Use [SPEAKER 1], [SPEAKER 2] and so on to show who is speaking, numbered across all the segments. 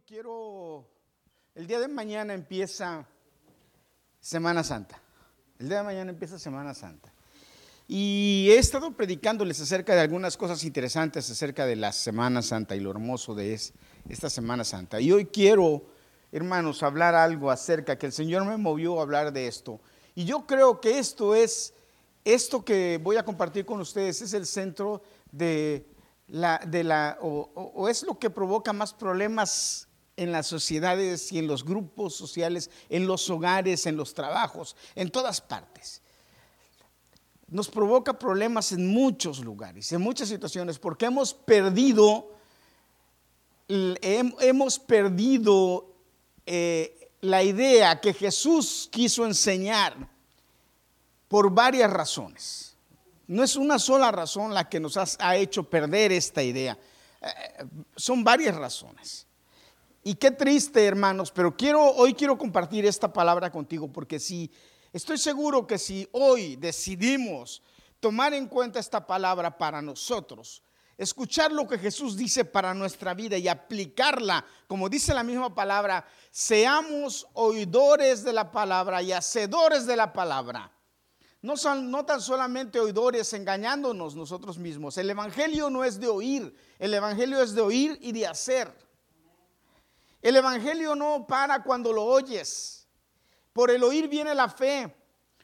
[SPEAKER 1] quiero, el día de mañana empieza Semana Santa. El día de mañana empieza Semana Santa. Y he estado predicándoles acerca de algunas cosas interesantes acerca de la Semana Santa y lo hermoso de esta Semana Santa. Y hoy quiero, hermanos, hablar algo acerca que el Señor me movió a hablar de esto. Y yo creo que esto es, esto que voy a compartir con ustedes es el centro de de la, o, es lo que provoca más problemas en las sociedades y en los grupos sociales, en los hogares, en los trabajos, en todas partes. Nos provoca problemas en muchos lugares, en muchas situaciones, porque hemos perdido, hemos perdido eh, la idea que Jesús quiso enseñar por varias razones. No es una sola razón la que nos ha hecho perder esta idea. Eh, son varias razones. Y qué triste, hermanos, pero quiero hoy quiero compartir esta palabra contigo porque si estoy seguro que si hoy decidimos tomar en cuenta esta palabra para nosotros, escuchar lo que Jesús dice para nuestra vida y aplicarla, como dice la misma palabra, seamos oidores de la palabra y hacedores de la palabra. No, son, no tan solamente oidores engañándonos nosotros mismos. El Evangelio no es de oír, el Evangelio es de oír y de hacer. El Evangelio no para cuando lo oyes. Por el oír viene la fe,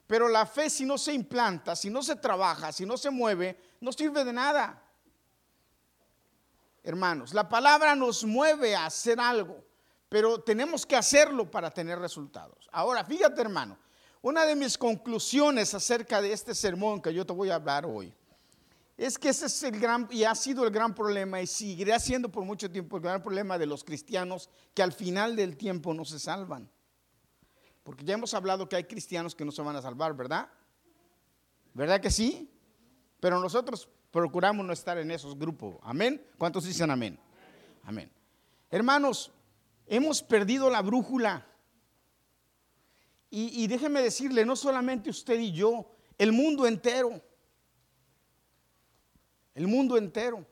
[SPEAKER 1] pero la fe si no se implanta, si no se trabaja, si no se mueve, no sirve de nada. Hermanos, la palabra nos mueve a hacer algo, pero tenemos que hacerlo para tener resultados. Ahora, fíjate hermano, una de mis conclusiones acerca de este sermón que yo te voy a hablar hoy es que ese es el gran, y ha sido el gran problema y seguirá siendo por mucho tiempo el gran problema de los cristianos que al final del tiempo no se salvan. Porque ya hemos hablado que hay cristianos que no se van a salvar, ¿verdad? ¿Verdad que sí? Pero nosotros procuramos no estar en esos grupos. Amén. ¿Cuántos dicen amén? Amén. Hermanos, hemos perdido la brújula. Y, déjeme decirle, no solamente usted y yo, el mundo entero. El mundo entero.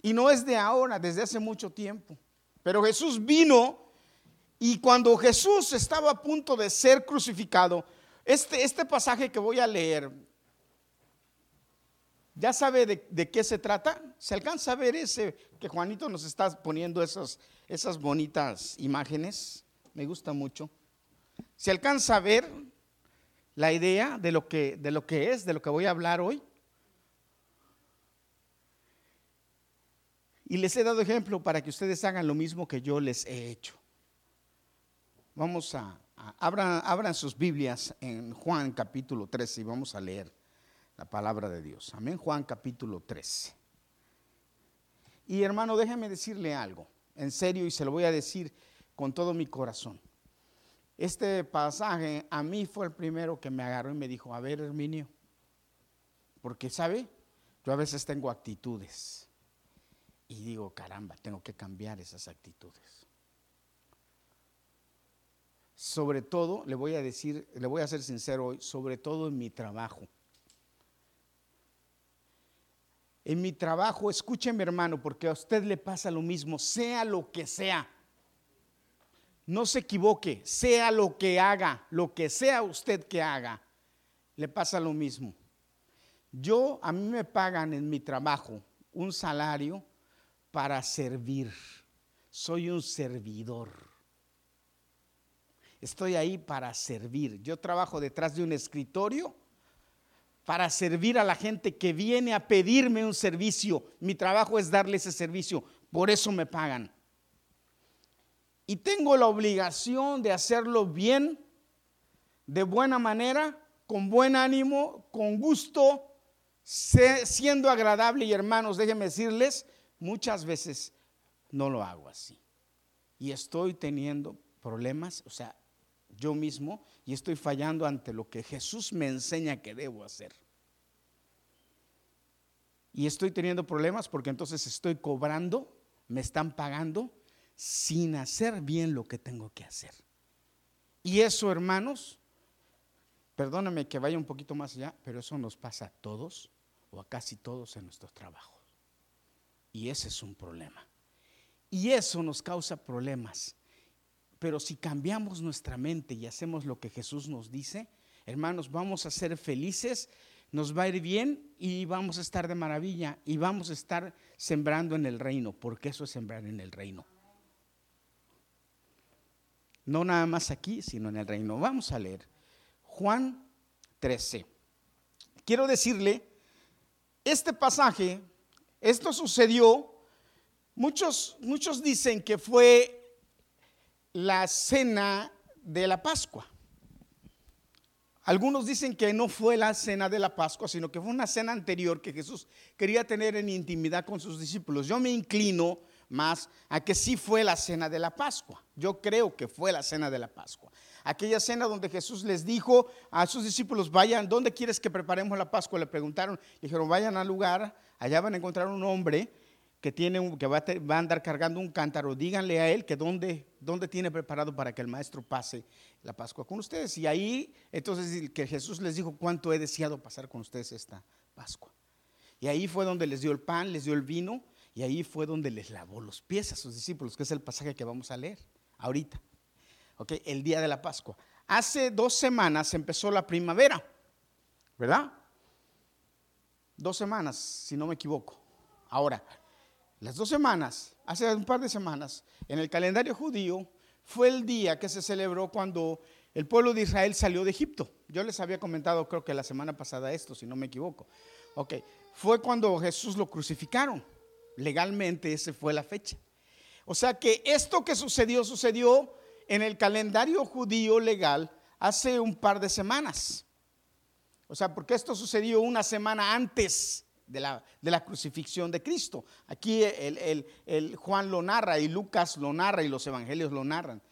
[SPEAKER 1] Y no es de ahora, desde hace mucho tiempo. Pero Jesús vino y cuando Jesús estaba a punto de ser crucificado, este, este pasaje que voy a leer, ¿ya sabe de, qué se trata? ¿Se alcanza a ver ese que Juanito nos está poniendo esas, esas bonitas imágenes? Me gusta mucho. ¿Se alcanza a ver la idea de lo que, de lo que es, de lo que voy a hablar hoy? Y les he dado ejemplo para que ustedes hagan lo mismo que yo les he hecho. Vamos a, abran, abran, sus Biblias en Juan capítulo 13 y vamos a leer la palabra de Dios. Amén, Juan capítulo 13. Y hermano, déjeme decirle algo, en serio, y se lo voy a decir con todo mi corazón. Este pasaje a mí fue el primero que me agarró y me dijo, a ver, Herminio, porque sabe, yo a veces tengo actitudes y digo, caramba, tengo que cambiar esas actitudes. Sobre todo, le voy a decir, le voy a ser sincero hoy, sobre todo en mi trabajo. En mi trabajo, escúcheme hermano, porque a usted le pasa lo mismo, sea lo que sea no se equivoque, sea lo que haga, lo que sea usted que haga, le pasa lo mismo. Yo, a mí me pagan en mi trabajo un salario para servir. Soy un servidor. Estoy ahí para servir. Yo trabajo detrás de un escritorio para servir a la gente que viene a pedirme un servicio. Mi trabajo es darle ese servicio. Por eso me pagan y tengo la obligación de hacerlo bien, de buena manera, con buen ánimo, con gusto, siendo agradable. Y hermanos, déjenme decirles, muchas veces no lo hago así. Y estoy teniendo problemas, o sea, yo mismo, y estoy fallando ante lo que Jesús me enseña que debo hacer. Y estoy teniendo problemas porque entonces estoy cobrando, me están pagando sin hacer bien lo que tengo que hacer. Y eso, hermanos, perdóname que vaya un poquito más allá, pero eso nos pasa a todos o a casi todos en nuestros trabajos. Y ese es un problema. Y eso nos causa problemas. Pero si cambiamos nuestra mente y hacemos lo que Jesús nos dice, hermanos, vamos a ser felices, nos va a ir bien y vamos a estar de maravilla y vamos a estar sembrando en el reino, porque eso es sembrar en el reino. No nada más aquí, sino en el reino. Vamos a leer Juan 13. Quiero decirle, este pasaje, esto sucedió, muchos, muchos dicen que fue la cena de la Pascua. Algunos dicen que no fue la cena de la Pascua, sino que fue una cena anterior que Jesús quería tener en intimidad con sus discípulos. Yo me inclino más a que sí fue la cena de la Pascua. Yo creo que fue la cena de la Pascua. Aquella cena donde Jesús les dijo a sus discípulos, vayan, ¿dónde quieres que preparemos la Pascua? Le preguntaron, dijeron, vayan al lugar, allá van a encontrar un hombre que, tiene, que va, a, andar cargando un cántaro, díganle a él que dónde, dónde tiene preparado para que el maestro pase la Pascua con ustedes. Y ahí, entonces, que Jesús les dijo, ¿cuánto he deseado pasar con ustedes esta Pascua? Y ahí fue donde les dio el pan, les dio el vino, y ahí fue donde les lavó los pies a sus discípulos, que es el pasaje que vamos a leer ahorita. ¿Ok? El día de la Pascua. Hace dos semanas empezó la primavera, ¿verdad? Dos semanas, si no me equivoco. Ahora, las dos semanas, hace un par de semanas, en el calendario judío, fue el día que se celebró cuando el pueblo de Israel salió de Egipto. Yo les había comentado, creo que la semana pasada esto, si no me equivoco. Ok, fue cuando Jesús lo crucificaron. Legalmente esa fue la fecha. O sea que esto que sucedió, sucedió en el calendario judío legal hace un par de semanas. O sea, porque esto sucedió una semana antes de la, de la crucifixión de Cristo. Aquí el, Juan lo narra y Lucas lo narra y los evangelios lo narran.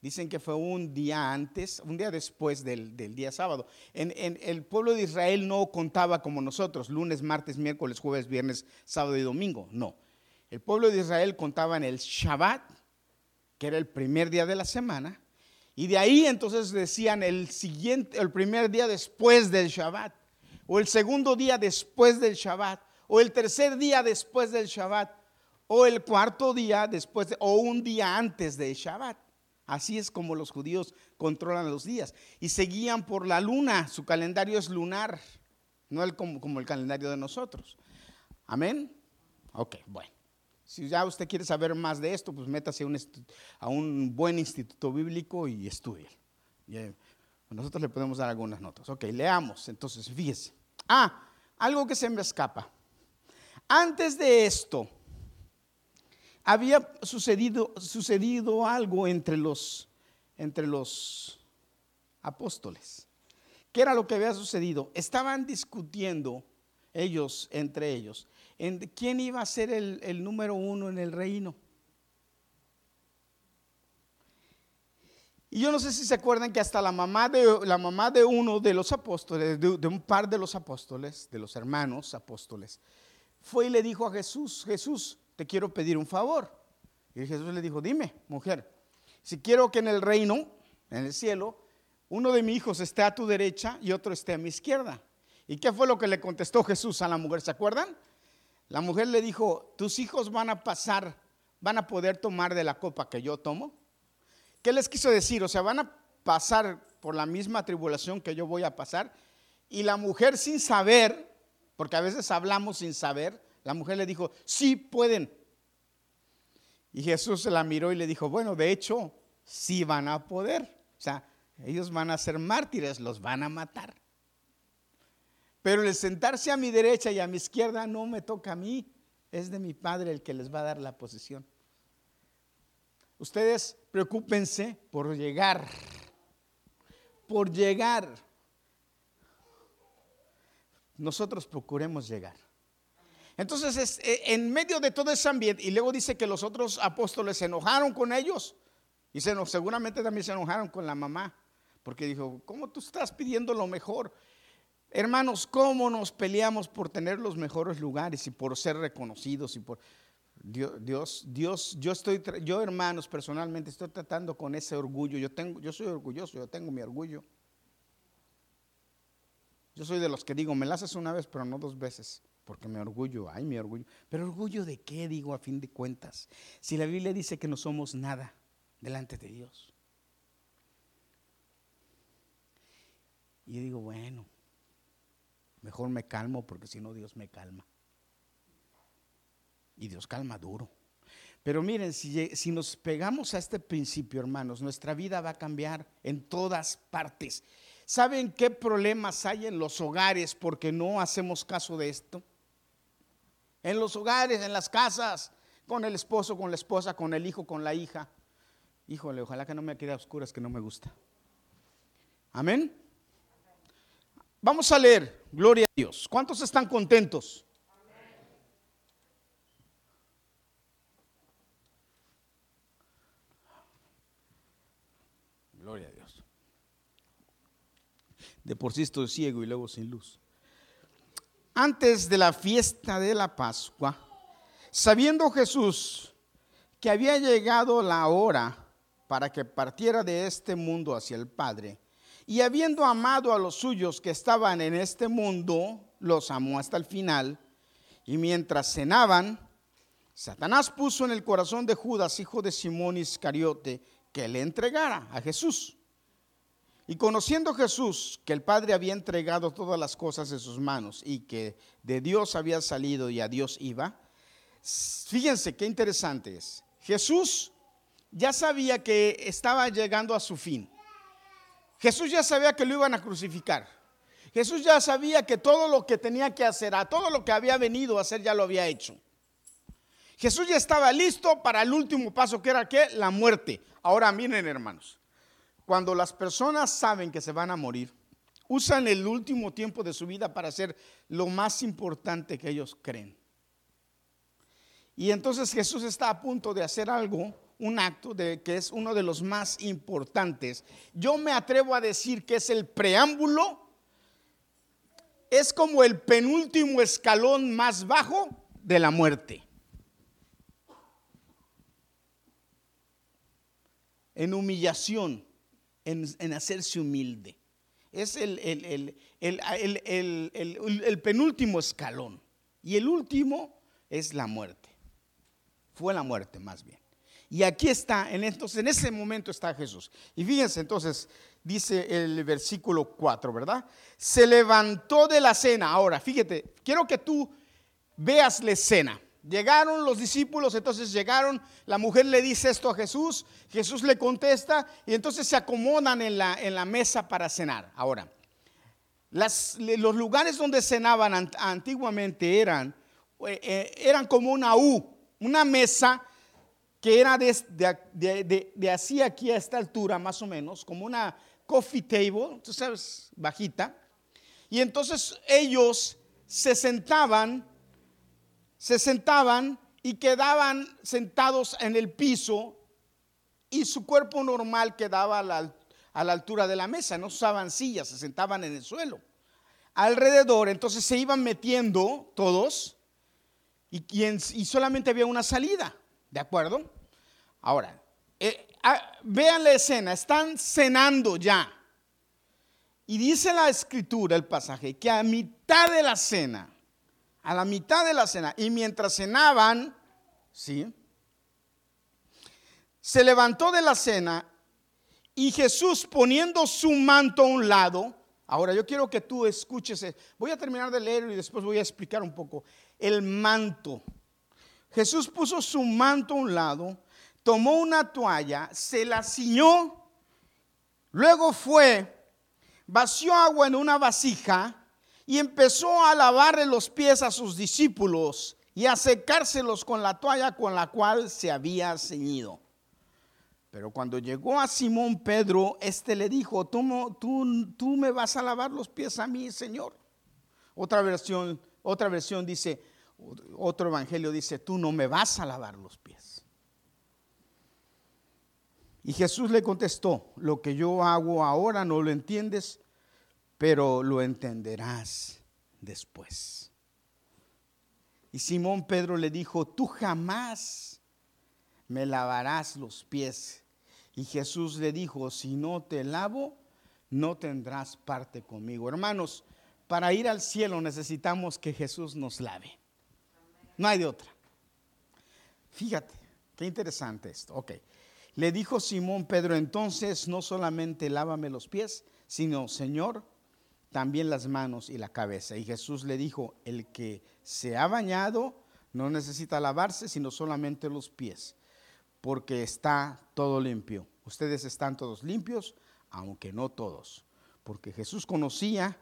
[SPEAKER 1] Dicen que fue un día antes, un día después del, día sábado. En, el pueblo de Israel no contaba como nosotros, lunes, martes, miércoles, jueves, viernes, sábado y domingo. No. El pueblo de Israel contaba en el Shabbat, que era el primer día de la semana, y de ahí entonces decían el siguiente, el primer día después del Shabbat o el segundo día después del Shabbat, o el tercer día después del Shabbat, o el cuarto día después, o un día antes del Shabbat. Así es como los judíos controlan los días. Y seguían por la luna, su calendario es lunar, no el, como, el calendario de nosotros. Amén. Ok, bueno. Si ya usted quiere saber más de esto, pues métase a un, a un buen instituto bíblico y estudie. Eh, nosotros le podemos dar algunas notas. Ok, leamos. Entonces, fíjese. Ah, algo que se me escapa. Antes de esto, había sucedido, sucedido algo entre los, entre los apóstoles. ¿Qué era lo que había sucedido? Estaban discutiendo ellos, entre ellos, en quién iba a ser el, número uno en el reino. Y yo no sé si se acuerdan que hasta la mamá de, la mamá de uno de los apóstoles, de, un par de los apóstoles, de los hermanos apóstoles, fue y le dijo a Jesús, Jesús, te quiero pedir un favor. Y Jesús le dijo, dime, mujer, si quiero que en el reino, en el cielo, uno de mis hijos esté a tu derecha y otro esté a mi izquierda. ¿Y qué fue lo que le contestó Jesús a la mujer? ¿Se acuerdan? La mujer le dijo, tus hijos van a pasar, van a poder tomar de la copa que yo tomo ¿Qué les quiso decir? O sea, van a pasar por la misma tribulación que yo voy a pasar. Y la mujer sin saber, porque a veces hablamos sin saber, la mujer le dijo, sí pueden. Y Jesús se la miró y le dijo, bueno, de hecho, sí van a poder. O sea, ellos van a ser mártires, los van a matar. Pero el sentarse a mi derecha y a mi izquierda no me toca a mí, es de mi Padre el que les va a dar la posición. Ustedes preocúpense por llegar, por llegar. Nosotros procuremos llegar. Entonces, eh, en medio de todo ese ambiente, y luego dice que los otros apóstoles se enojaron con ellos, y se, seguramente también se enojaron con la mamá, porque dijo, ¿cómo tú estás pidiendo lo mejor? Hermanos, ¿cómo nos peleamos por tener los mejores lugares y por ser reconocidos y por... Dios, Dios, yo estoy, yo hermanos personalmente estoy tratando con ese orgullo. Yo tengo, yo soy orgulloso, yo tengo mi orgullo. Yo soy de los que digo, me la haces una vez, pero no dos veces, porque me orgullo, ay, mi orgullo. Pero orgullo de qué, digo, a fin de cuentas. Si la Biblia dice que no somos nada delante de Dios. Y digo, bueno, mejor me calmo porque si no Dios me calma. Y Dios calma duro. Pero miren, si, si, nos pegamos a este principio, hermanos, nuestra vida va a cambiar en todas partes. ¿Saben qué problemas hay en los hogares porque no hacemos caso de esto? En los hogares, en las casas, con el esposo, con la esposa, con el hijo, con la hija. Híjole, ojalá que no me quede a oscuras que no me gusta. Amén. Vamos a leer, gloria a Dios. ¿Cuántos están contentos? Gloria a Dios. De por sí estoy ciego y luego sin luz. Antes de la fiesta de la Pascua, sabiendo Jesús que había llegado la hora para que partiera de este mundo hacia el Padre, y habiendo amado a los suyos que estaban en este mundo, los amó hasta el final. Y mientras cenaban, Satanás puso en el corazón de Judas, hijo de Simón Iscariote, que le entregara a Jesús. Y conociendo Jesús que el Padre había entregado todas las cosas en sus manos y que de Dios había salido y a Dios iba, fíjense qué interesante es. Jesús ya sabía que estaba llegando a su fin. Jesús ya sabía que lo iban a crucificar. Jesús ya sabía que todo lo que tenía que hacer, a todo lo que había venido a hacer, ya lo había hecho. Jesús ya estaba listo para el último paso, que era que la muerte. Ahora miren, hermanos, cuando las personas saben que se van a morir, usan el último tiempo de su vida para hacer lo más importante que ellos creen. Y entonces Jesús está a punto de hacer algo un acto de, que es uno de los más importantes. Yo me atrevo a decir que es el preámbulo, es como el penúltimo escalón más bajo de la muerte. En humillación, en, hacerse humilde. Es el, el penúltimo escalón. Y el último es la muerte. Fue la muerte más bien. Y aquí está, en, entonces en ese momento está Jesús. Y fíjense entonces, dice el versículo 4, ¿verdad? Se levantó de la cena. Ahora, fíjate, quiero que tú veas la escena. Llegaron los discípulos, entonces llegaron, la mujer le dice esto a Jesús, Jesús le contesta y entonces se acomodan en la, en la mesa para cenar. Ahora, los lugares donde cenaban antiguamente eran, eh, eh, eran como una U, una mesa que era de, así aquí a esta altura más o menos, como una coffee table, tú sabes, bajita. Y entonces ellos se sentaban, se sentaban y quedaban sentados en el piso y su cuerpo normal quedaba a la, altura de la mesa, no usaban sillas, se sentaban en el suelo. Alrededor, entonces se iban metiendo todos y, y solamente había una salida. ¿De acuerdo? Ahora, eh, ah, vean la escena, están cenando ya. Y dice la escritura, el pasaje, que a mitad de la cena, a la mitad de la cena, y mientras cenaban, ¿sí? Se levantó de la cena y Jesús poniendo su manto a un lado, ahora yo quiero que tú escuches, voy a terminar de leer y después voy a explicar un poco, el manto. Jesús puso su manto a un lado, tomó una toalla, se la ciñó, luego fue, vació agua en una vasija y empezó a lavarle los pies a sus discípulos y a secárselos con la toalla con la cual se había ceñido. Pero cuando llegó a Simón Pedro, éste le dijo, tú, tú, tú me vas a lavar los pies a mí, Señor. Otra versión, otra versión dice, otro evangelio dice, tú no me vas a lavar los pies. Y Jesús le contestó, lo que yo hago ahora no lo entiendes, pero lo entenderás después. Y Simón Pedro le dijo, tú jamás me lavarás los pies. Y Jesús le dijo, si no te lavo, no tendrás parte conmigo. Hermanos, para ir al cielo necesitamos que Jesús nos lave. No hay de otra. Fíjate, qué interesante esto. Ok. Le dijo Simón Pedro, entonces no solamente lávame los pies, sino, Señor, también las manos y la cabeza. Y Jesús le dijo, el que se ha bañado no necesita lavarse, sino solamente los pies, porque está todo limpio. Ustedes están todos limpios, aunque no todos, porque Jesús conocía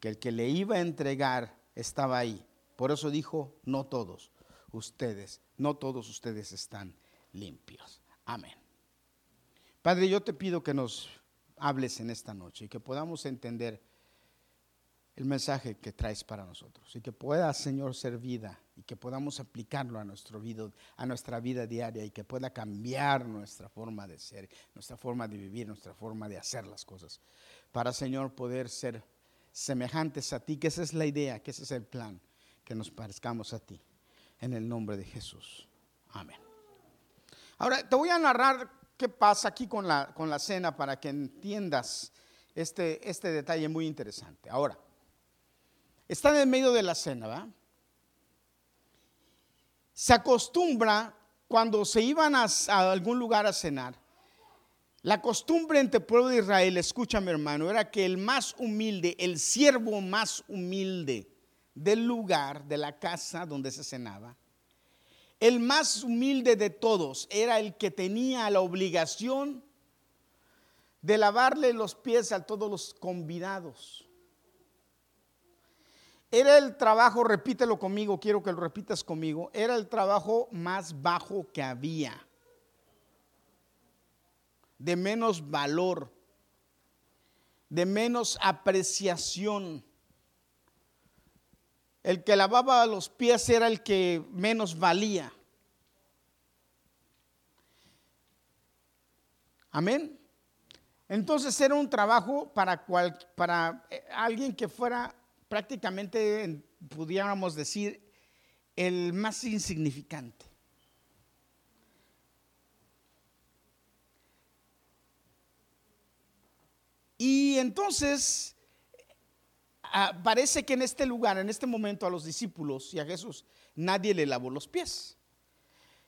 [SPEAKER 1] que el que le iba a entregar estaba ahí. Por eso dijo, no todos ustedes, no todos ustedes están limpios. Amén. Padre, yo te pido que nos hables en esta noche y que podamos entender el mensaje que traes para nosotros y que pueda, Señor, ser vida y que podamos aplicarlo a, nuestro vida, a nuestra vida diaria y que pueda cambiar nuestra forma de ser, nuestra forma de vivir, nuestra forma de hacer las cosas. Para, Señor, poder ser semejantes a ti, que esa es la idea, que ese es el plan, que nos parezcamos a ti. En el nombre de Jesús. Amén. Ahora, te voy a narrar qué pasa aquí con la, con la cena para que entiendas este, este detalle muy interesante. Ahora, están en medio de la cena, ¿va? Se acostumbra cuando se iban a, algún lugar a cenar. La costumbre entre el pueblo de Israel, escúchame hermano, era que el más humilde, el siervo más humilde del lugar, de la casa donde se cenaba, el más humilde de todos era el que tenía la obligación de lavarle los pies a todos los convidados. Era el trabajo, repítelo conmigo, quiero que lo repitas conmigo, era el trabajo más bajo que había, de menos valor, de menos apreciación. El que lavaba los pies era el que menos valía. Amén. Entonces era un trabajo para, cual, para eh, alguien que fuera prácticamente, pudiéramos decir, el más insignificante. Y entonces, parece que en este lugar, en este momento, a los discípulos y a Jesús, nadie le lavó los pies.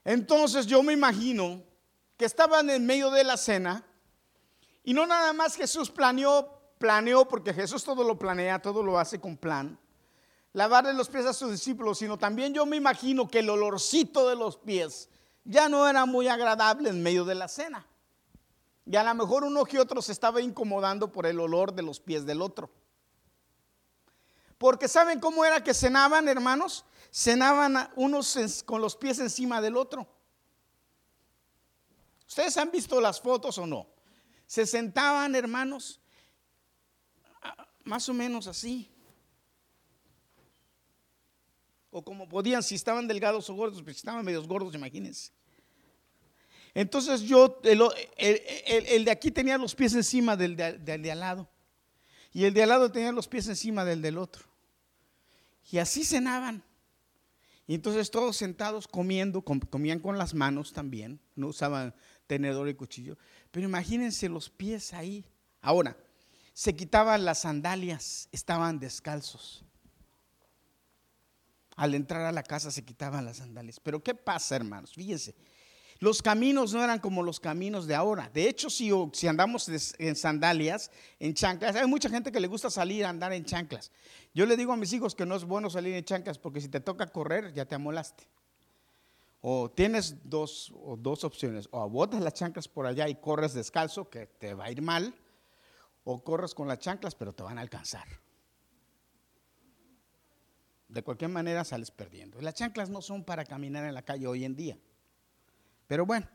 [SPEAKER 1] Entonces yo me imagino que estaban en medio de la cena y no nada más Jesús planeó planeó, porque Jesús todo lo planea, todo lo hace con plan, lavarle los pies a sus discípulos, sino también yo me imagino que el olorcito de los pies ya no era muy agradable en medio de la cena. Y a lo mejor uno que otro se estaba incomodando por el olor de los pies del otro. Porque ¿saben cómo era que cenaban, hermanos? Cenaban unos con los pies encima del otro. ¿Ustedes han visto las fotos o no? Se sentaban, hermanos, más o menos así. O como podían, si estaban delgados o gordos, pues si estaban medios gordos, imagínense. Entonces yo, el, de aquí tenía los pies encima del de, del de al lado. Y el de al lado tenía los pies encima del del otro. Y así cenaban. Y entonces todos sentados comiendo, comían con las manos también, no usaban tenedor y cuchillo. Pero imagínense los pies ahí. Ahora, se quitaban las sandalias, estaban descalzos. Al entrar a la casa se quitaban las sandalias. Pero ¿qué pasa, hermanos? Fíjense, los caminos no eran como los caminos de ahora. De hecho, si, andamos en sandalias, en chanclas, hay mucha gente que le gusta salir a andar en chanclas. Yo le digo a mis hijos que no es bueno salir en chanclas porque si te toca correr ya te amolaste. O tienes dos, dos opciones, o botas las chanclas por allá y corres descalzo, que te va a ir mal, o corres con las chanclas, pero te van a alcanzar. De cualquier manera sales perdiendo. Las chanclas no son para caminar en la calle hoy en día. Pero bueno.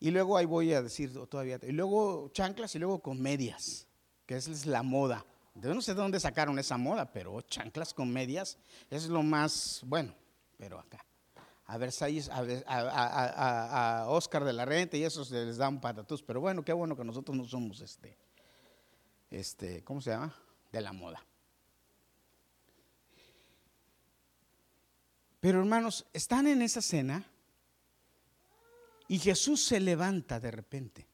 [SPEAKER 1] Y luego ahí voy a decir todavía. Y luego chanclas y luego con medias, que es la moda. Yo no sé de dónde sacaron esa moda, pero chanclas con medias es lo más bueno. Pero acá a a, Oscar de la Renta y esos les dan patatús. Pero bueno, qué bueno que nosotros no somos este, este, ¿cómo se llama? De la moda. Pero hermanos, están en esa cena y Jesús se levanta de repente.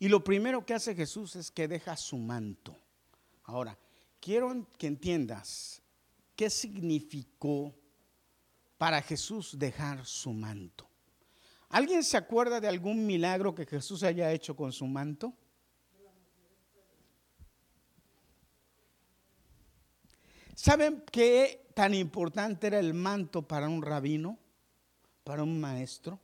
[SPEAKER 1] Y lo primero que hace Jesús es que deja su manto. Ahora, quiero que entiendas qué significó para Jesús dejar su manto. ¿Alguien se acuerda de algún milagro que Jesús haya hecho con su manto? ¿Saben qué tan importante era el manto para un rabino, para un maestro?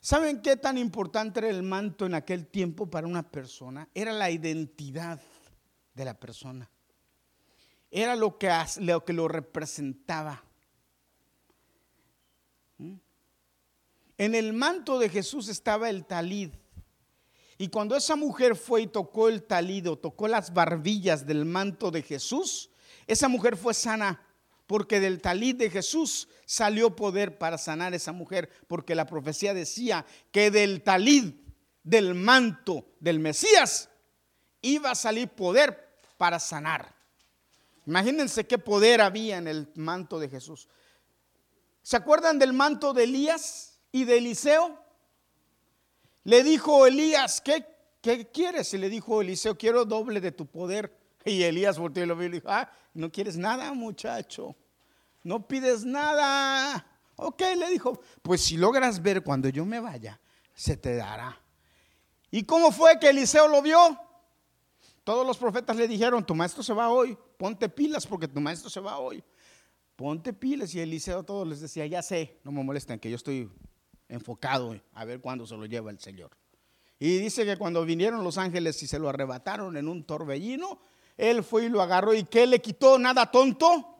[SPEAKER 1] ¿Saben qué tan importante era el manto en aquel tiempo para una persona? Era la identidad de la persona. Era lo que lo, representaba. ¿Mm? En el manto de Jesús estaba el talid. Y cuando esa mujer fue y tocó el talido, tocó las barbillas del manto de Jesús, esa mujer fue sana porque del talid de Jesús salió poder para sanar a esa mujer, porque la profecía decía que del talid, del manto del Mesías, iba a salir poder para sanar. Imagínense qué poder había en el manto de Jesús. ¿Se acuerdan del manto de Elías y de Eliseo? Le dijo Elías, ¿qué, qué quieres? Y le dijo Eliseo, quiero doble de tu poder. Y Elías volteó y lo vio y dijo, ah, no quieres nada, muchacho. No pides nada. Ok, le dijo, pues si logras ver cuando yo me vaya, se te dará. ¿Y cómo fue que Eliseo lo vio? Todos los profetas le dijeron, tu maestro se va hoy, ponte pilas porque tu maestro se va hoy. Ponte pilas. Y Eliseo todos les decía, ya sé, no me molesten, que yo estoy enfocado a ver cuándo se lo lleva el Señor. Y dice que cuando vinieron los ángeles y se lo arrebataron en un torbellino, él fue y lo agarró. ¿Y qué le quitó? Nada tonto.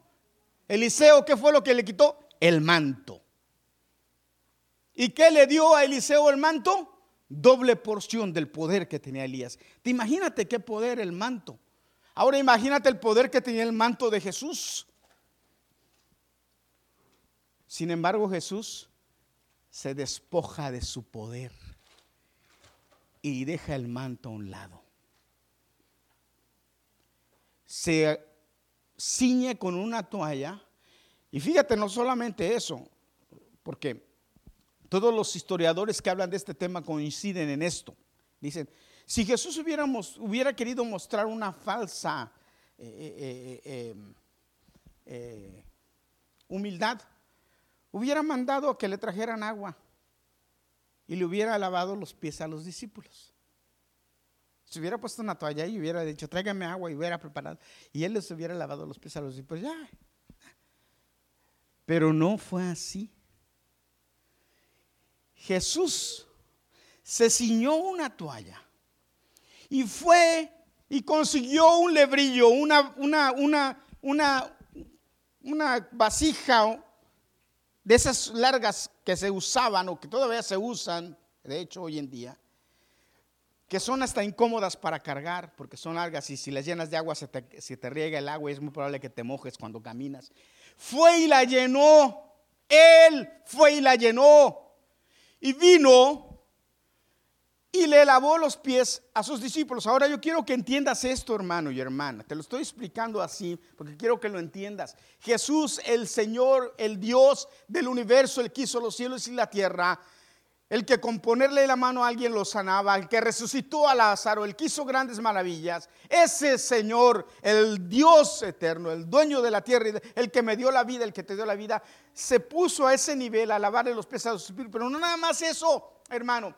[SPEAKER 1] Eliseo, ¿qué fue lo que le quitó? El manto. ¿Y qué le dio a Eliseo el manto? Doble porción del poder que tenía Elías. Te imagínate qué poder el manto. Ahora imagínate el poder que tenía el manto de Jesús. Sin embargo, Jesús se despoja de su poder y deja el manto a un lado se ciñe con una toalla. Y fíjate, no solamente eso, porque todos los historiadores que hablan de este tema coinciden en esto. Dicen, si Jesús hubiera querido mostrar una falsa eh, eh, eh, humildad, hubiera mandado que le trajeran agua y le hubiera lavado los pies a los discípulos. Si hubiera puesto una toalla y hubiera dicho, tráigame agua y hubiera preparado, y él les hubiera lavado los pies a los pues ya. Pero no fue así. Jesús se ciñó una toalla y fue y consiguió un lebrillo, una, una, una, una vasija de esas largas que se usaban o que todavía se usan, de hecho hoy en día, que son hasta incómodas para cargar porque son largas y si las llenas de agua se te, riega el agua y es muy probable que te mojes cuando caminas. Fue y la llenó, él fue y la llenó y vino y le lavó los pies a sus discípulos. Ahora yo quiero que entiendas esto, hermano y hermana. Te lo estoy explicando así porque quiero que lo entiendas. Jesús, el Señor, el Dios del universo, el que hizo los cielos y la tierra, el que con ponerle la mano a alguien lo sanaba, el que resucitó a Lázaro, el que hizo grandes maravillas, ese Señor, el Dios eterno, el dueño de la tierra, el que me dio la vida, el que te dio la vida, se puso a ese nivel a lavarle los pies a los espíritus. Pero no nada más eso, hermano,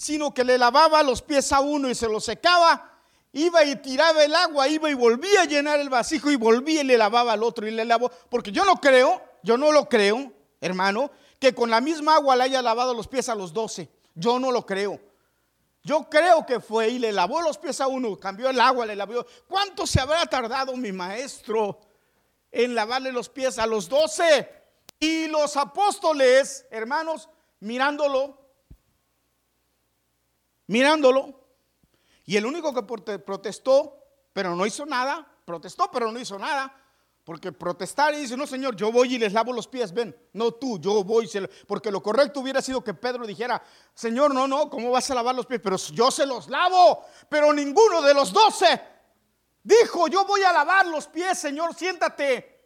[SPEAKER 1] sino que le lavaba los pies a uno y se los secaba, iba y tiraba el agua, iba y volvía a llenar el vasijo y volvía y le lavaba al otro y le lavó. Porque yo no creo, yo no lo creo, hermano, que con la misma agua le haya lavado los pies a los doce. Yo no lo creo. Yo creo que fue y le lavó los pies a uno, cambió el agua, le lavó. ¿Cuánto se habrá tardado mi maestro en lavarle los pies a los doce? Y los apóstoles, hermanos, mirándolo, mirándolo. Y el único que protestó, pero no hizo nada, protestó, pero no hizo nada, porque protestar y dice, no Señor, yo voy y les lavo los pies, ven, no tú, yo voy, porque lo correcto hubiera sido que Pedro dijera, Señor, no, no, ¿cómo vas a lavar los pies? Pero yo se los lavo, pero ninguno de los doce dijo, yo voy a lavar los pies, Señor, siéntate.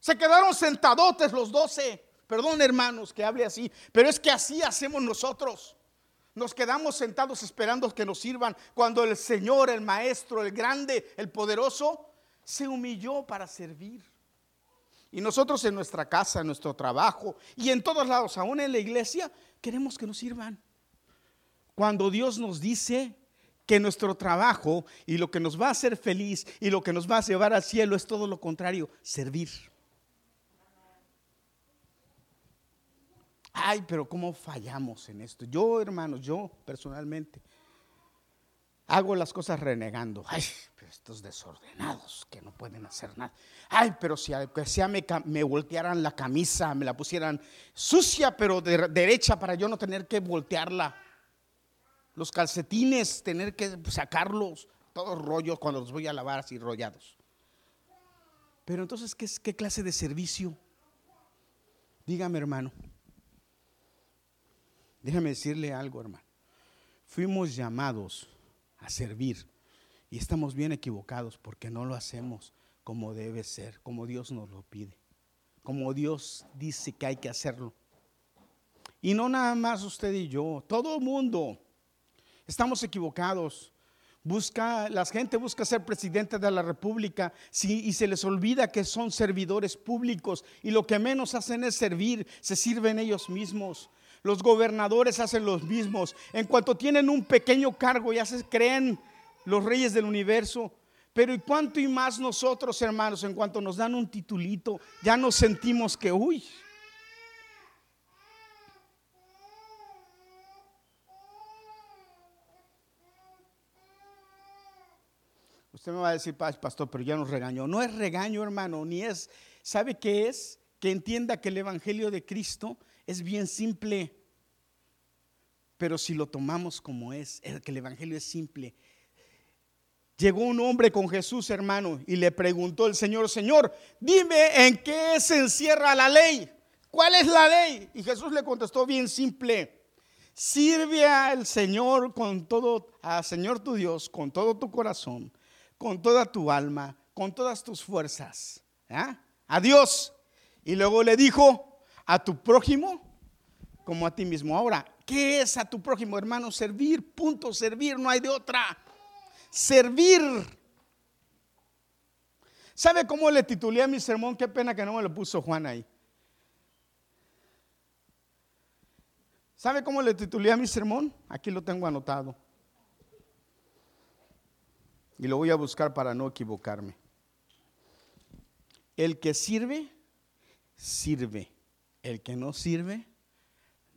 [SPEAKER 1] Se quedaron sentadotes los doce. Perdón, hermanos, que hable así, pero es que así hacemos nosotros. Nos quedamos sentados esperando que nos sirvan cuando el Señor, el Maestro, el grande, el poderoso, se humilló para servir. Y nosotros en nuestra casa, en nuestro trabajo y en todos lados, aún en la iglesia, queremos que nos sirvan. Cuando Dios nos dice que nuestro trabajo y lo que nos va a hacer feliz y lo que nos va a llevar al cielo es todo lo contrario, servir. Ay, pero ¿cómo fallamos en esto? Yo, hermanos, yo personalmente hago las cosas renegando. Ay, pero estos desordenados que no pueden hacer nada. Ay, pero si aunque sea me, voltearan la camisa, me la pusieran sucia, pero de, derecha para yo no tener que voltearla. Los calcetines, tener que sacarlos, todos rollos cuando los voy a lavar así rollados. Pero entonces, ¿qué, qué clase de servicio? Dígame, hermano. Déjame decirle algo, hermano. Fuimos llamados a servir. Y estamos bien equivocados porque no lo hacemos como debe ser, como Dios nos lo pide, como Dios dice que hay que hacerlo. Y no nada más usted y yo, todo el mundo. Estamos equivocados. Busca, la gente busca ser presidente de la República y se les olvida que son servidores públicos y lo que menos hacen es servir, se sirven ellos mismos. Los gobernadores hacen los mismos. En cuanto tienen un pequeño cargo, ya se creen los reyes del universo. Pero ¿y cuánto y más nosotros, hermanos, en cuanto nos dan un titulito, ya nos sentimos que, uy, Usted me va a decir, pastor, pero ya nos regañó. No es regaño, hermano, ni es, ¿sabe qué es? Que entienda que el Evangelio de Cristo es bien simple. Pero si lo tomamos como es, que el Evangelio es simple. Llegó un hombre con Jesús, hermano, y le preguntó el Señor, Señor, dime en qué se encierra la ley. ¿Cuál es la ley? Y Jesús le contestó bien simple. Sirve al Señor con todo, al Señor tu Dios, con todo tu corazón, con toda tu alma, con todas tus fuerzas. ¿ah? A Dios. Y luego le dijo, a tu prójimo como a ti mismo. Ahora, ¿qué es a tu prójimo, hermano? Servir, punto, servir, no hay de otra. Servir. ¿Sabe cómo le titulé a mi sermón? Qué pena que no me lo puso Juan ahí. ¿Sabe cómo le titulé a mi sermón? Aquí lo tengo anotado. Y lo voy a buscar para no equivocarme. El que sirve, sirve. El que no sirve,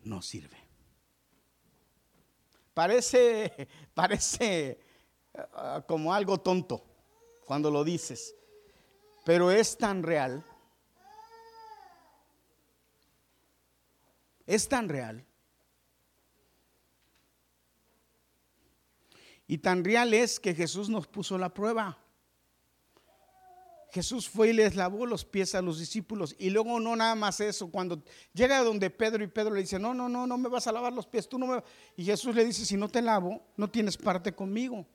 [SPEAKER 1] no sirve. Parece, parece uh, como algo tonto cuando lo dices, pero es tan real. Es tan real. Y tan real es que Jesús nos puso la prueba. Jesús fue y les lavó los pies a los discípulos. Y luego no nada más eso, cuando llega donde Pedro y Pedro le dice, no, no, no, no me vas a lavar los pies, tú no me... Y Jesús le dice, si no te lavo, no tienes parte conmigo.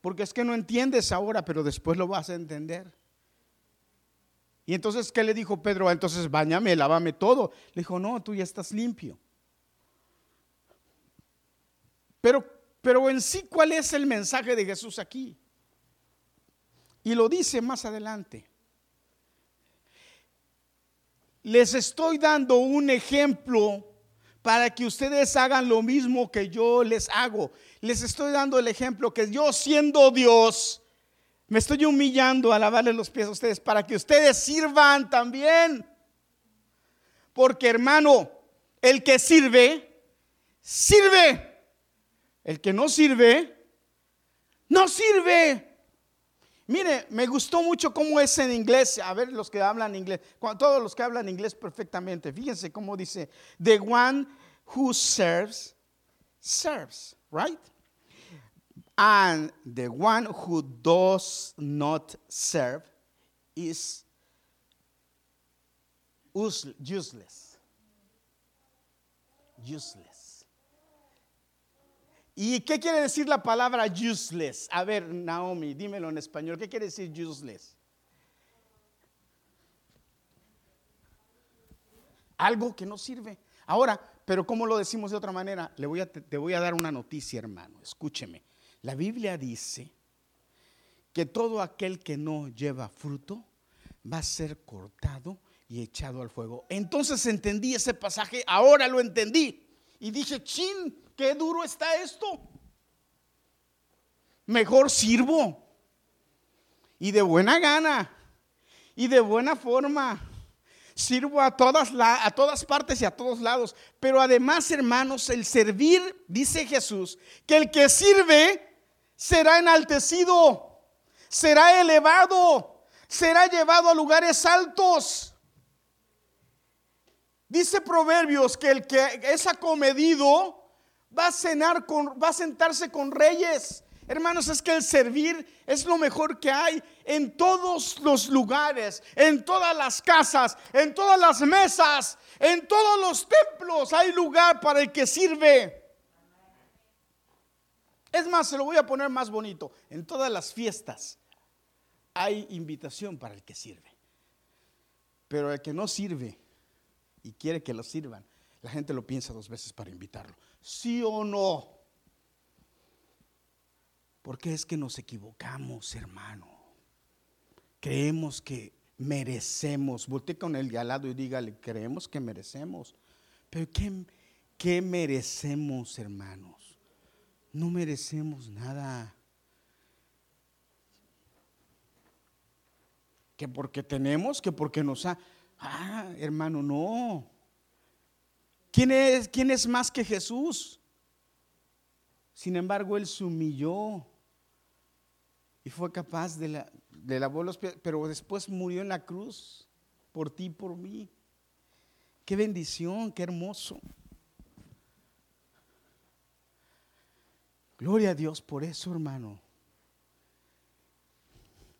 [SPEAKER 1] Porque es que no entiendes ahora, pero después lo vas a entender. Y entonces, ¿qué le dijo Pedro? Entonces, bañame, lávame todo. Le dijo, no, tú ya estás limpio. Pero, pero en sí, ¿cuál es el mensaje de Jesús aquí? Y lo dice más adelante. Les estoy dando un ejemplo para que ustedes hagan lo mismo que yo les hago. Les estoy dando el ejemplo que yo siendo Dios, me estoy humillando a lavarle los pies a ustedes para que ustedes sirvan también. Porque hermano, el que sirve, sirve. El que no sirve, no sirve. Mire, me gustó mucho cómo es en inglés. A ver, los que hablan inglés, todos los que hablan inglés perfectamente. Fíjense cómo dice: The one who serves, serves, right? And the one who does not serve is useless. Useless. ¿Y qué quiere decir la palabra useless? A ver, Naomi, dímelo en español. ¿Qué quiere decir useless? Algo que no sirve. Ahora, pero ¿cómo lo decimos de otra manera? Le voy a, te voy a dar una noticia, hermano. Escúcheme. La Biblia dice que todo aquel que no lleva fruto va a ser cortado y echado al fuego. Entonces entendí ese pasaje, ahora lo entendí. Y dije, chin, qué duro está esto. Mejor sirvo. Y de buena gana. Y de buena forma. Sirvo a todas, a todas partes y a todos lados. Pero además, hermanos, el servir, dice Jesús, que el que sirve será enaltecido será elevado, será llevado a lugares altos. Dice Proverbios que el que es acomedido va a cenar con, va a sentarse con reyes. Hermanos, es que el servir es lo mejor que hay en todos los lugares, en todas las casas, en todas las mesas, en todos los templos. Hay lugar para el que sirve. Es más, se lo voy a poner más bonito. En todas las fiestas hay invitación para el que sirve. Pero el que no sirve y quiere que lo sirvan, la gente lo piensa dos veces para invitarlo. ¿Sí o no? Porque es que nos equivocamos, hermano. Creemos que merecemos. Volté con el de al lado y dígale, creemos que merecemos. Pero ¿qué, qué merecemos, hermanos? No merecemos nada. que porque tenemos, que porque nos ha... Ah, hermano, no. ¿Quién es, quién es más que Jesús? Sin embargo, Él se humilló y fue capaz de, de lavar los pies, pero después murió en la cruz por ti y por mí. Qué bendición, qué hermoso. Gloria a Dios por eso, hermano.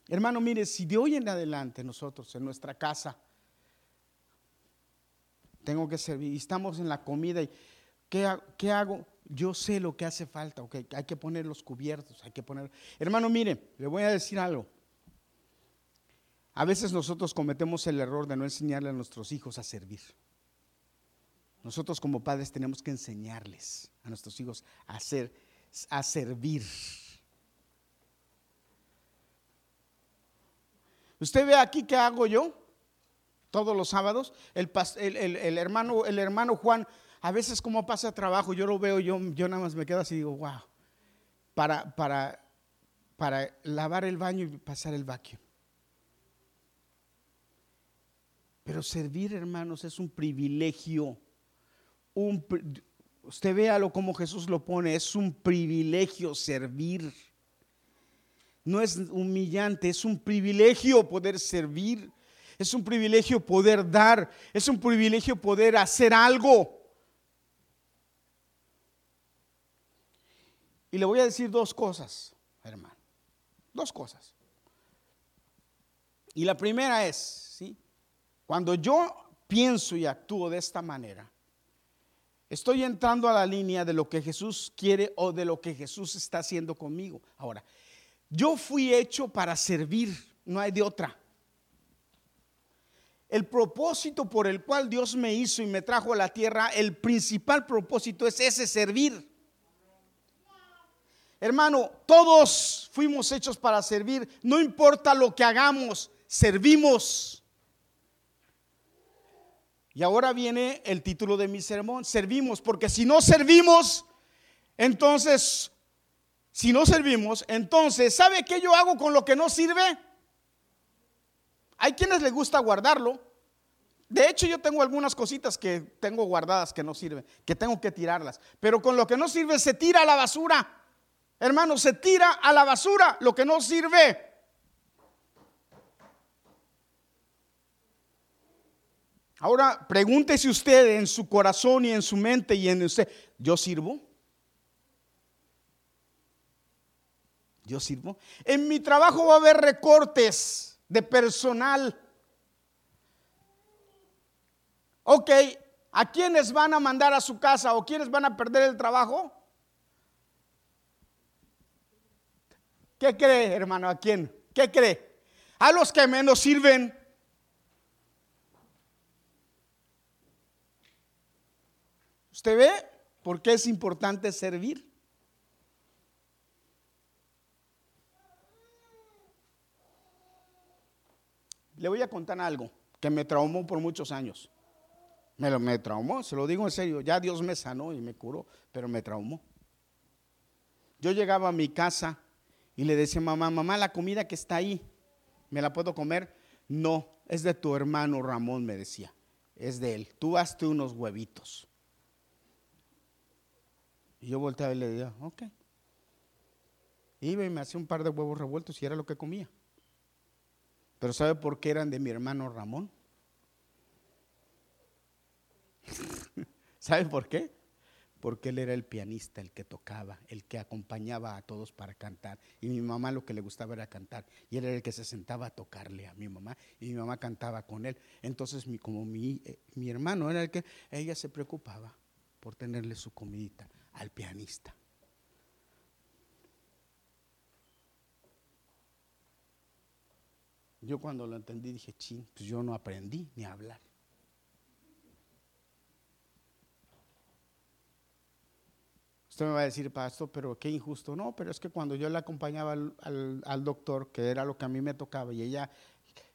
[SPEAKER 1] Hermano, mire, si de hoy en adelante nosotros en nuestra casa tengo que servir y estamos en la comida y ¿qué, hago? Yo sé lo que hace falta, okay, hay que poner los cubiertos, hay que poner... Hermano, mire, le voy a decir algo. A veces nosotros cometemos el error de no enseñarle a nuestros hijos a servir. Nosotros como padres tenemos que enseñarles a nuestros hijos a, hacer, a servir. Usted ve aquí qué hago yo todos los sábados. El, hermano, el hermano Juan, a veces como pasa trabajo, yo lo veo, yo, nada más me quedo así y digo, wow, para lavar el baño y pasar el vacuum. Pero servir, hermanos, es un privilegio. Un, usted véalo como Jesús lo pone, es un privilegio servir. No es humillante, es un privilegio poder servir. Es un privilegio poder dar. Es un privilegio poder hacer algo. Y le voy a decir dos cosas, hermano. Dos cosas. Y la primera es, ¿sí? Cuando yo pienso y actúo de esta manera, estoy entrando a la línea de lo que Jesús quiere o de lo que Jesús está haciendo conmigo. Ahora, yo fui hecho para servir, no hay de otra. El propósito por el cual Dios me hizo y me trajo a la tierra, el principal propósito es ese servir. Hermano, todos fuimos hechos para servir, no importa lo que hagamos, servimos. Y ahora viene el título de mi sermón, servimos, porque si no servimos, entonces si no servimos, entonces, ¿sabe qué yo hago con lo que no sirve? Hay quienes les gusta guardarlo. De hecho, yo tengo algunas cositas que tengo guardadas que no sirven, que tengo que tirarlas. Pero con lo que no sirve se tira a la basura. Hermano, se tira a la basura lo que no sirve. Ahora, pregúntese usted en su corazón y en su mente y en usted, ¿yo sirvo? Yo sirvo. En mi trabajo va a haber recortes de personal. Ok, ¿a quiénes van a mandar a su casa o quiénes van a perder el trabajo? ¿Qué cree, hermano? ¿A quién? ¿Qué cree? A los que menos sirven. ¿Usted ve por qué es importante servir? Le voy a contar algo que me traumó por muchos años. Me, lo, me traumó, se lo digo en serio. Ya Dios me sanó y me curó, pero me traumó. Yo llegaba a mi casa y le decía, mamá, mamá, la comida que está ahí, ¿me la puedo comer? No, es de tu hermano Ramón, me decía. Es de él. Tú hazte unos huevitos. Y yo volteaba y le decía, ok. Iba y me hacía un par de huevos revueltos y era lo que comía. Pero ¿sabe por qué eran de mi hermano Ramón? ¿Sabe por qué? Porque él era el pianista, el que tocaba, el que acompañaba a todos para cantar. Y mi mamá lo que le gustaba era cantar. Y él era el que se sentaba a tocarle a mi mamá. Y mi mamá cantaba con él. Entonces, mi, como mi, eh, mi hermano era el que, ella se preocupaba por tenerle su comidita al pianista. Yo cuando lo entendí dije, ching, pues yo no aprendí ni a hablar. Usted me va a decir, pastor, pero qué injusto. No, pero es que cuando yo le acompañaba al, doctor, que era lo que a mí me tocaba, y ella,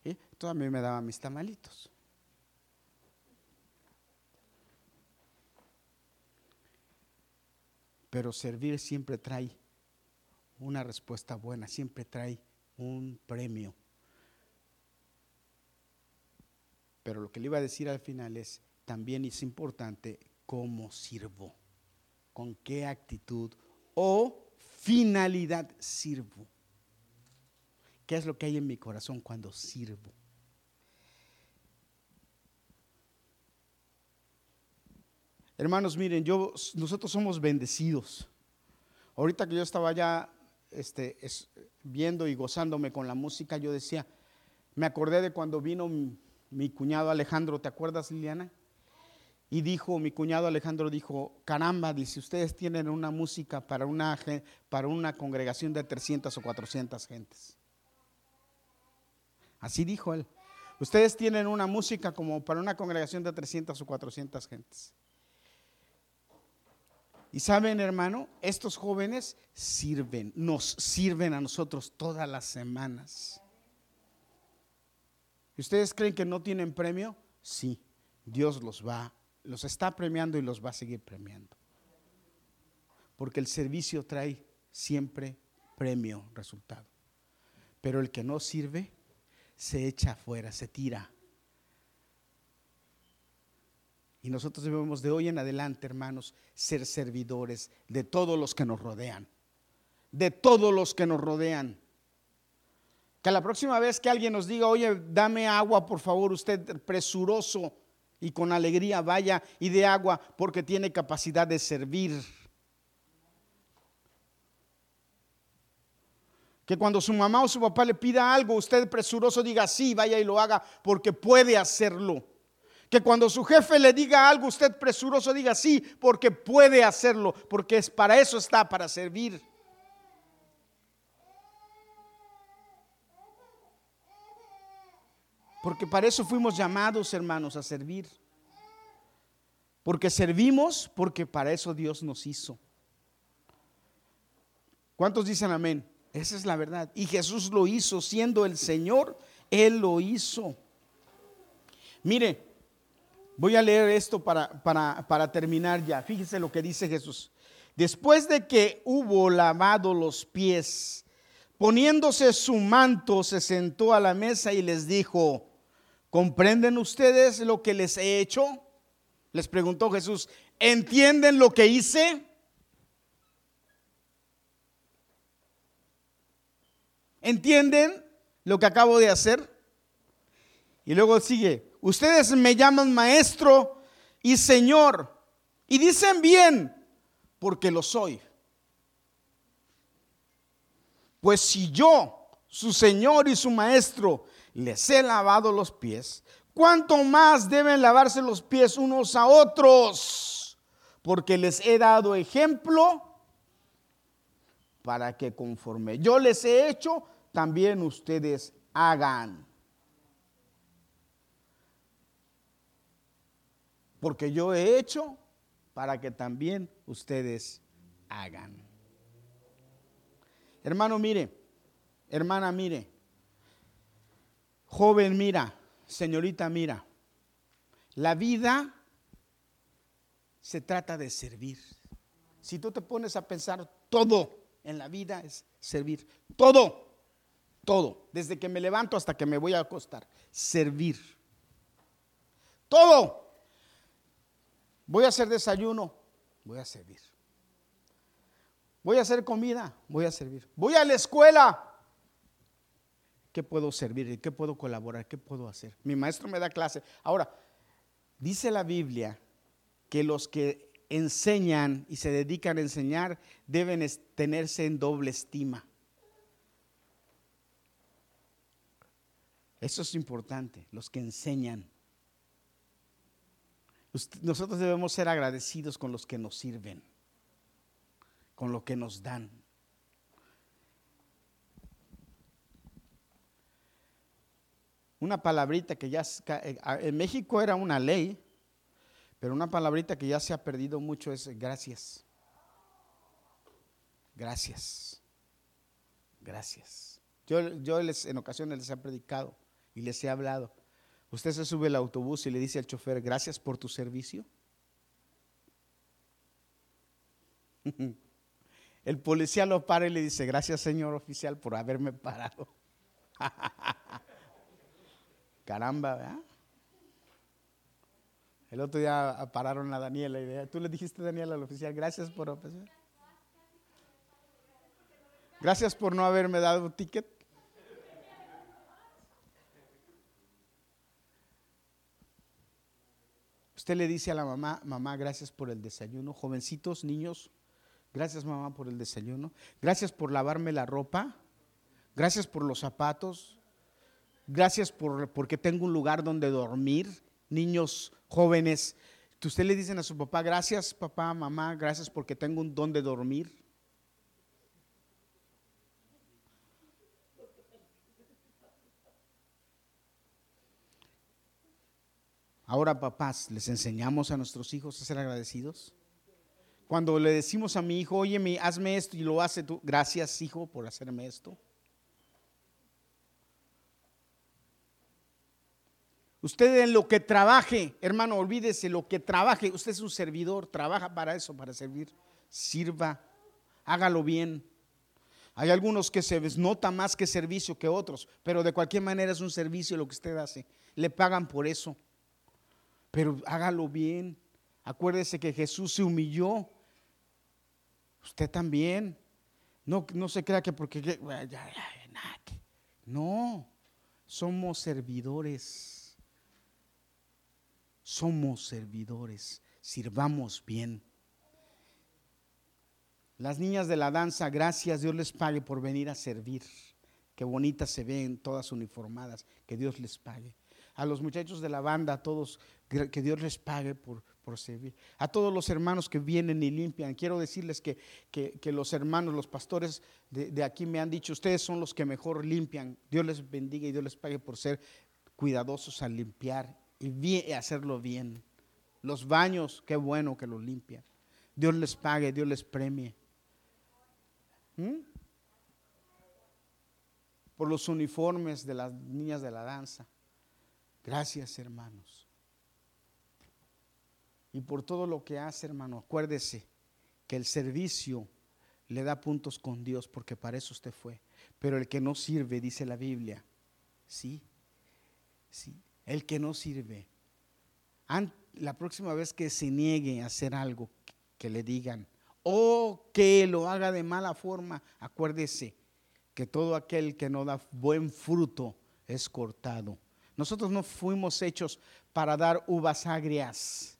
[SPEAKER 1] ¿eh? a mí me daba mis tamalitos. Pero servir siempre trae una respuesta buena, siempre trae un premio. Pero lo que le iba a decir al final es, también es importante cómo sirvo, con qué actitud o finalidad sirvo. ¿Qué es lo que hay en mi corazón cuando sirvo? Hermanos, miren, yo, nosotros somos bendecidos. Ahorita que yo estaba ya este, viendo y gozándome con la música, yo decía, me acordé de cuando vino mi, cuñado Alejandro, ¿te acuerdas Liliana? Y dijo, mi cuñado Alejandro dijo, caramba, dice, ustedes tienen una música para una, para una congregación de 300 o 400 gentes. Así dijo él. Ustedes tienen una música como para una congregación de 300 o 400 gentes. Y saben, hermano, estos jóvenes sirven, nos sirven a nosotros todas las semanas. ¿Y ustedes creen que no tienen premio? Sí, Dios los va, los está premiando y los va a seguir premiando. Porque el servicio trae siempre premio, resultado. Pero el que no sirve, se echa afuera, se tira. Y nosotros debemos de hoy en adelante, hermanos, ser servidores de todos los que nos rodean. De todos los que nos rodean. La próxima vez que alguien nos diga, oye, dame agua, por favor, usted presuroso y con alegría vaya y dé agua porque tiene capacidad de servir. Que cuando su mamá o su papá le pida algo, usted presuroso diga sí, vaya y lo haga porque puede hacerlo. Que cuando su jefe le diga algo, usted presuroso diga sí, porque puede hacerlo, porque es para eso está, para servir. Porque para eso fuimos llamados, hermanos, a servir. Porque servimos, porque para eso Dios nos hizo. ¿Cuántos dicen amén? Esa es la verdad. Y Jesús lo hizo, siendo el Señor, Él lo hizo. Mire, Voy a leer esto para, para, terminar ya. Fíjese lo que dice Jesús. Después de que hubo lavado los pies, poniéndose su manto, se sentó a la mesa y les dijo, ¿comprenden ustedes lo que les he hecho? Les preguntó Jesús, ¿entienden lo que hice? ¿Entienden lo que acabo de hacer? Y luego sigue, ustedes me llaman maestro y señor. Y dicen bien, porque lo soy. Pues si yo, su señor y su maestro, les he lavado los pies, ¿cuánto más deben lavarse los pies unos a otros? Porque les he dado ejemplo para que conforme yo les he hecho, también ustedes hagan. porque yo he hecho para que también ustedes hagan. Hermano, mire, hermana, mire, Joven, mira, señorita, mira, la vida se trata de servir. Si tú te pones a pensar, todo en la vida es servir. Todo, todo, desde que me levanto hasta que me voy a acostar, servir. Todo. Voy a hacer desayuno, voy a servir. Voy a hacer comida, voy a servir. Voy a la escuela, ¿Qué puedo servir? ¿Qué puedo colaborar? ¿Qué puedo hacer? Mi maestro me da clase. Ahora, dice la Biblia que los que enseñan y se dedican a enseñar deben tenerse en doble estima. Eso es importante, los que enseñan. Nosotros debemos ser agradecidos con los que nos sirven, con lo que nos dan. Una palabrita que ya eh, en México era una ley, pero una palabrita que ya se ha perdido mucho es gracias. Gracias. Gracias. Yo, yo les, en ocasiones les he predicado y les he hablado. Usted se sube al autobús y le dice al chofer, gracias por tu servicio. El policía lo para y le dice, gracias señor oficial por haberme parado. Caramba, ¿verdad? El otro día pararon a Daniela y tú le dijiste Daniela al oficial, gracias por Gracias por no haberme dado ticket. Usted le dice a la mamá, mamá, gracias por el desayuno. Jovencitos, niños, gracias mamá por el desayuno. Gracias por lavarme la ropa. Gracias por los zapatos. Gracias por, porque tengo un lugar donde dormir. Niños jóvenes, ¿usted le dicen a su papá, gracias papá, mamá, gracias porque tengo un donde dormir? Ahora, papás, ¿les enseñamos a nuestros hijos a ser agradecidos? Cuando le decimos a mi hijo, oye, hazme esto y lo hace tú, gracias hijo por hacerme esto. Usted en lo que trabaje, hermano, olvídese lo que trabaje. Usted es un servidor, trabaja para eso, para servir. Sirva, hágalo bien. Hay algunos que se nota más que servicio que otros, pero de cualquier manera es un servicio lo que usted hace. Le pagan por eso. Pero hágalo bien. Acuérdese que Jesús se humilló. Usted también. No, no se crea que porque... No, somos servidores somos servidores, sirvamos bien. Las niñas de la danza, gracias, Dios les pague por venir a servir. Qué bonitas se ven, todas uniformadas, que Dios les pague. A los muchachos de la banda, a todos, que Dios les pague por, por servir. A todos los hermanos que vienen y limpian, quiero decirles que, que, los hermanos, los pastores de, de aquí me han dicho, ustedes son los que mejor limpian. Dios les bendiga y Dios les pague por ser cuidadosos al limpiar y hacerlo bien. Los baños, qué bueno que los limpian. Dios les pague, Dios les premie. ¿Mm? Por los uniformes de las niñas de la danza. Gracias, hermanos. Y por todo lo que hace, hermano, acuérdese que el servicio le da puntos con Dios porque para eso usted fue. Pero el que no sirve, dice la Biblia, sí, sí, el que no sirve. La próxima vez que se niegue a hacer algo que le digan o que lo haga de mala forma, acuérdese que todo aquel que no da buen fruto es cortado. Nosotros no fuimos hechos para dar uvas agrias,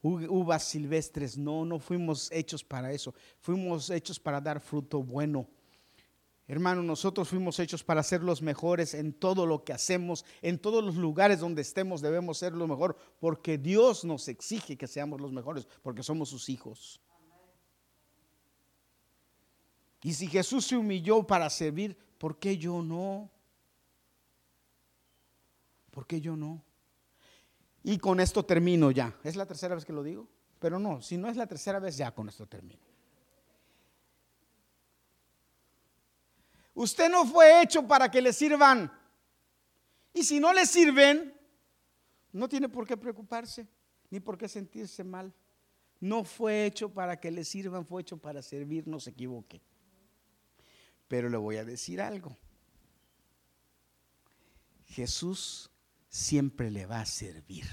[SPEAKER 1] uvas silvestres, no, no fuimos hechos para eso, fuimos hechos para dar fruto bueno. Hermano, nosotros fuimos hechos para ser los mejores en todo lo que hacemos, en todos los lugares donde estemos debemos ser lo mejor, porque Dios nos exige que seamos los mejores, porque somos sus hijos. Y si Jesús se humilló para servir, ¿por qué yo no? ¿Por qué yo no? Y con esto termino ya. Es la tercera vez que lo digo, pero no, si no es la tercera vez, ya con esto termino. Usted no fue hecho para que le sirvan. Y si no le sirven, no tiene por qué preocuparse, ni por qué sentirse mal. No fue hecho para que le sirvan, fue hecho para servir, no se equivoque. Pero le voy a decir algo. Jesús siempre le va a servir.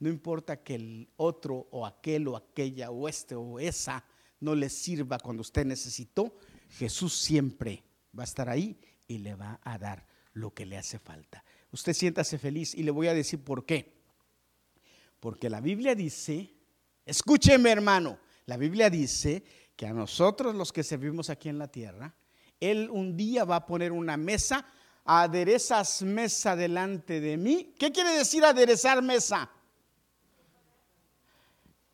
[SPEAKER 1] No importa que el otro o aquel o aquella o este o esa no le sirva cuando usted necesitó, Jesús siempre va a estar ahí y le va a dar lo que le hace falta. Usted siéntase feliz y le voy a decir por qué. Porque la Biblia dice, escúcheme hermano, la Biblia dice que a nosotros los que servimos aquí en la tierra, Él un día va a poner una mesa, aderezas mesa delante de mí. ¿Qué quiere decir aderezar mesa?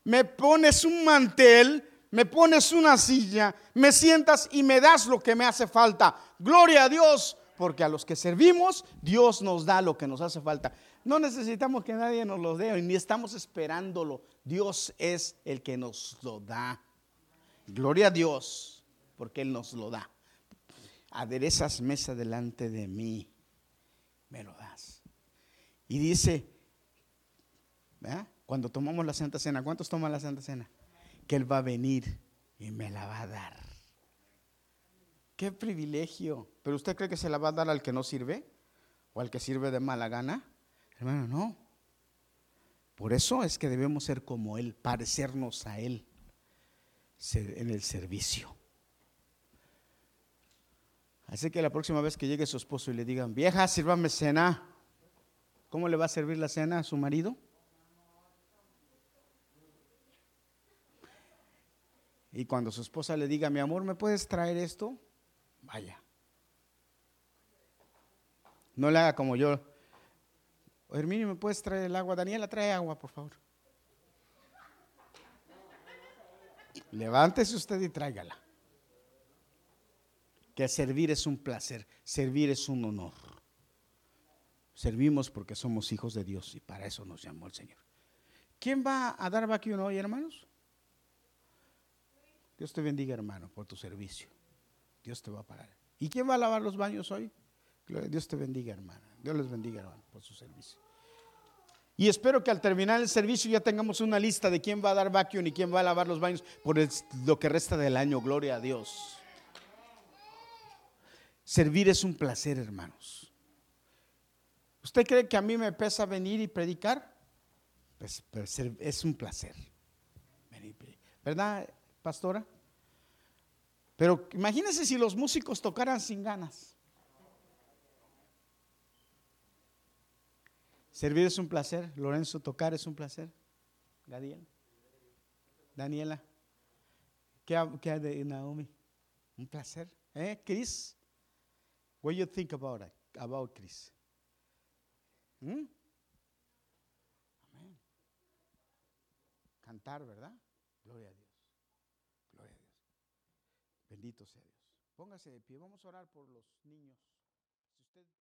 [SPEAKER 1] Me pones un mantel, me pones una silla, me sientas y me das lo que me hace falta. Gloria a Dios, porque a los que servimos, Dios nos da lo que nos hace falta. No necesitamos que nadie nos lo dé, ni estamos esperándolo. Dios es el que nos lo da. Gloria a Dios, porque Él nos lo da. Aderezas mesa delante de mí, me lo das. Y dice, cuando tomamos la Santa Cena, ¿cuántos toman la Santa Cena? Que Él va a venir y me la va a dar. Qué privilegio. ¿Pero usted cree que se la va a dar al que no sirve? ¿O al que sirve de mala gana? Hermano, no. Por eso es que debemos ser como Él, parecernos a Él en el servicio. Así que la próxima vez que llegue su esposo y le digan, vieja, sírvame cena, ¿cómo le va a servir la cena a su marido? Y cuando su esposa le diga, mi amor, ¿me puedes traer esto? Vaya. No le haga como yo. Herminio, ¿me puedes traer el agua? Daniela, trae agua, por favor. Levántese usted y tráigala. Que servir es un placer, servir es un honor. Servimos porque somos hijos de Dios y para eso nos llamó el Señor. ¿Quién va a dar vacuno hoy, hermanos? Dios te bendiga, hermano, por tu servicio. Dios te va a parar. ¿Y quién va a lavar los baños hoy? Dios te bendiga, hermana. Dios les bendiga, hermano, por su servicio. Y espero que al terminar el servicio ya tengamos una lista de quién va a dar vacuum y quién va a lavar los baños por lo que resta del año. Gloria a Dios. Servir es un placer, hermanos. ¿Usted cree que a mí me pesa venir y predicar? Pues, pues es un placer. ¿Verdad, pastora? Pero imagínense si los músicos tocaran sin ganas. Servir es un placer. Lorenzo, tocar es un placer. Gadiel. Daniela. ¿Qué, hay de Naomi? Un placer. ¿Eh, Chris? What do you think about about Chris? ¿Mm? Cantar, ¿verdad? Gloria a Dios. Bendito sea Dios. Póngase de pie. Vamos a orar por los niños.